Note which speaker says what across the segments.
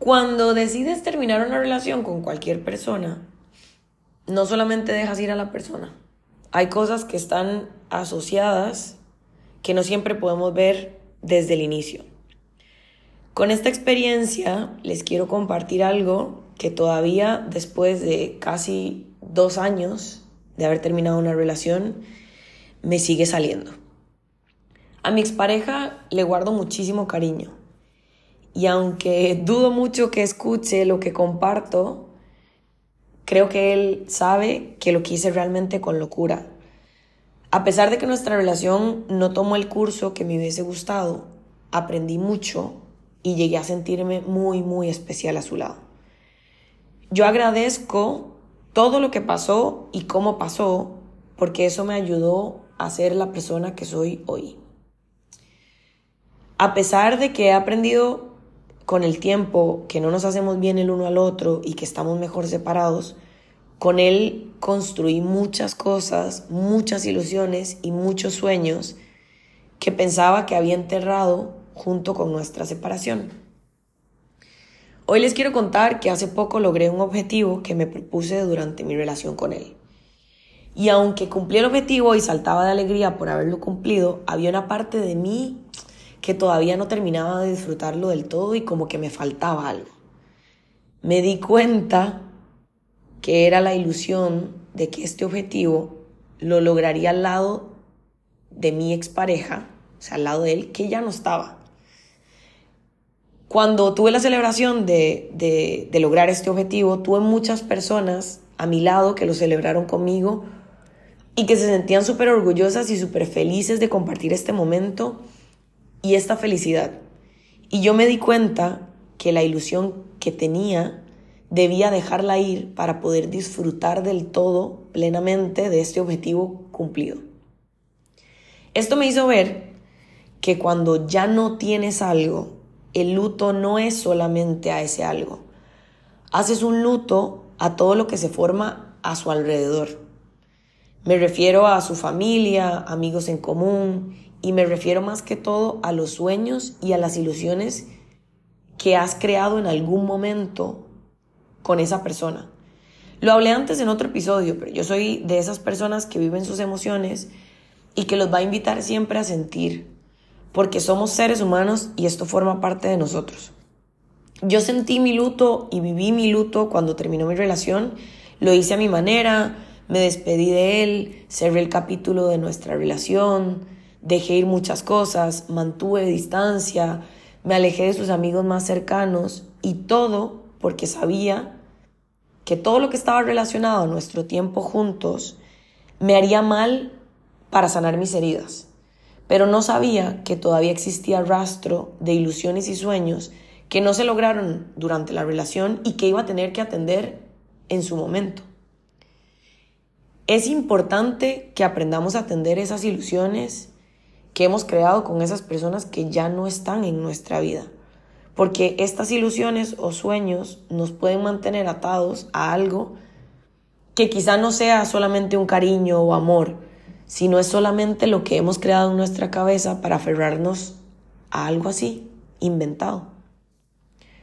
Speaker 1: Cuando decides terminar una relación con cualquier persona, no solamente dejas ir a la persona. Hay cosas que están asociadas que no siempre podemos ver desde el inicio. Con esta experiencia les quiero compartir algo que todavía después de casi dos años de haber terminado una relación me sigue saliendo. A mi expareja le guardo muchísimo cariño y aunque dudo mucho que escuche lo que comparto, creo que él sabe que lo quise realmente con locura. A pesar de que nuestra relación no tomó el curso que me hubiese gustado, aprendí mucho y llegué a sentirme muy, muy especial a su lado. Yo agradezco todo lo que pasó y cómo pasó, porque eso me ayudó a ser la persona que soy hoy. A pesar de que he aprendido con el tiempo que no nos hacemos bien el uno al otro y que estamos mejor separados, con él construí muchas cosas, muchas ilusiones y muchos sueños que pensaba que había enterrado junto con nuestra separación. Hoy les quiero contar que hace poco logré un objetivo que me propuse durante mi relación con él. Y aunque cumplí el objetivo y saltaba de alegría por haberlo cumplido, había una parte de mí que todavía no terminaba de disfrutarlo del todo y como que me faltaba algo. Me di cuenta que era la ilusión de que este objetivo lo lograría al lado de mi expareja, o sea, al lado de él, que ya no estaba. Cuando tuve la celebración de, de, de lograr este objetivo, tuve muchas personas a mi lado que lo celebraron conmigo y que se sentían súper orgullosas y súper felices de compartir este momento y esta felicidad. Y yo me di cuenta que la ilusión que tenía debía dejarla ir para poder disfrutar del todo plenamente de este objetivo cumplido. Esto me hizo ver que cuando ya no tienes algo, el luto no es solamente a ese algo. Haces un luto a todo lo que se forma a su alrededor. Me refiero a su familia, amigos en común y me refiero más que todo a los sueños y a las ilusiones que has creado en algún momento con esa persona. Lo hablé antes en otro episodio, pero yo soy de esas personas que viven sus emociones y que los va a invitar siempre a sentir, porque somos seres humanos y esto forma parte de nosotros. Yo sentí mi luto y viví mi luto cuando terminó mi relación, lo hice a mi manera, me despedí de él, cerré el capítulo de nuestra relación, dejé ir muchas cosas, mantuve distancia, me alejé de sus amigos más cercanos y todo porque sabía que todo lo que estaba relacionado a nuestro tiempo juntos me haría mal para sanar mis heridas. Pero no sabía que todavía existía rastro de ilusiones y sueños que no se lograron durante la relación y que iba a tener que atender en su momento. Es importante que aprendamos a atender esas ilusiones que hemos creado con esas personas que ya no están en nuestra vida. Porque estas ilusiones o sueños nos pueden mantener atados a algo que quizá no sea solamente un cariño o amor, sino es solamente lo que hemos creado en nuestra cabeza para aferrarnos a algo así, inventado.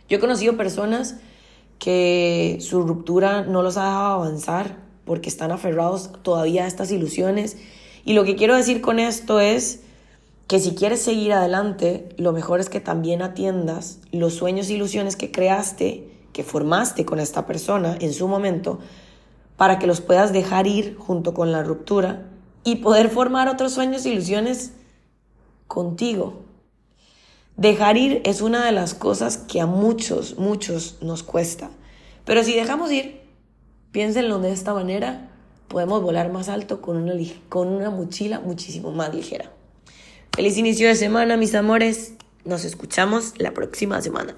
Speaker 1: Yo he conocido personas que su ruptura no los ha dejado avanzar porque están aferrados todavía a estas ilusiones. Y lo que quiero decir con esto es que si quieres seguir adelante, lo mejor es que también atiendas los sueños e ilusiones que creaste, que formaste con esta persona en su momento, para que los puedas dejar ir junto con la ruptura y poder formar otros sueños e ilusiones contigo. Dejar ir es una de las cosas que a muchos, muchos nos cuesta. Pero si dejamos ir, piénsenlo de esta manera, podemos volar más alto con una, con una mochila muchísimo más ligera. Feliz inicio de semana, mis amores. Nos escuchamos la próxima semana.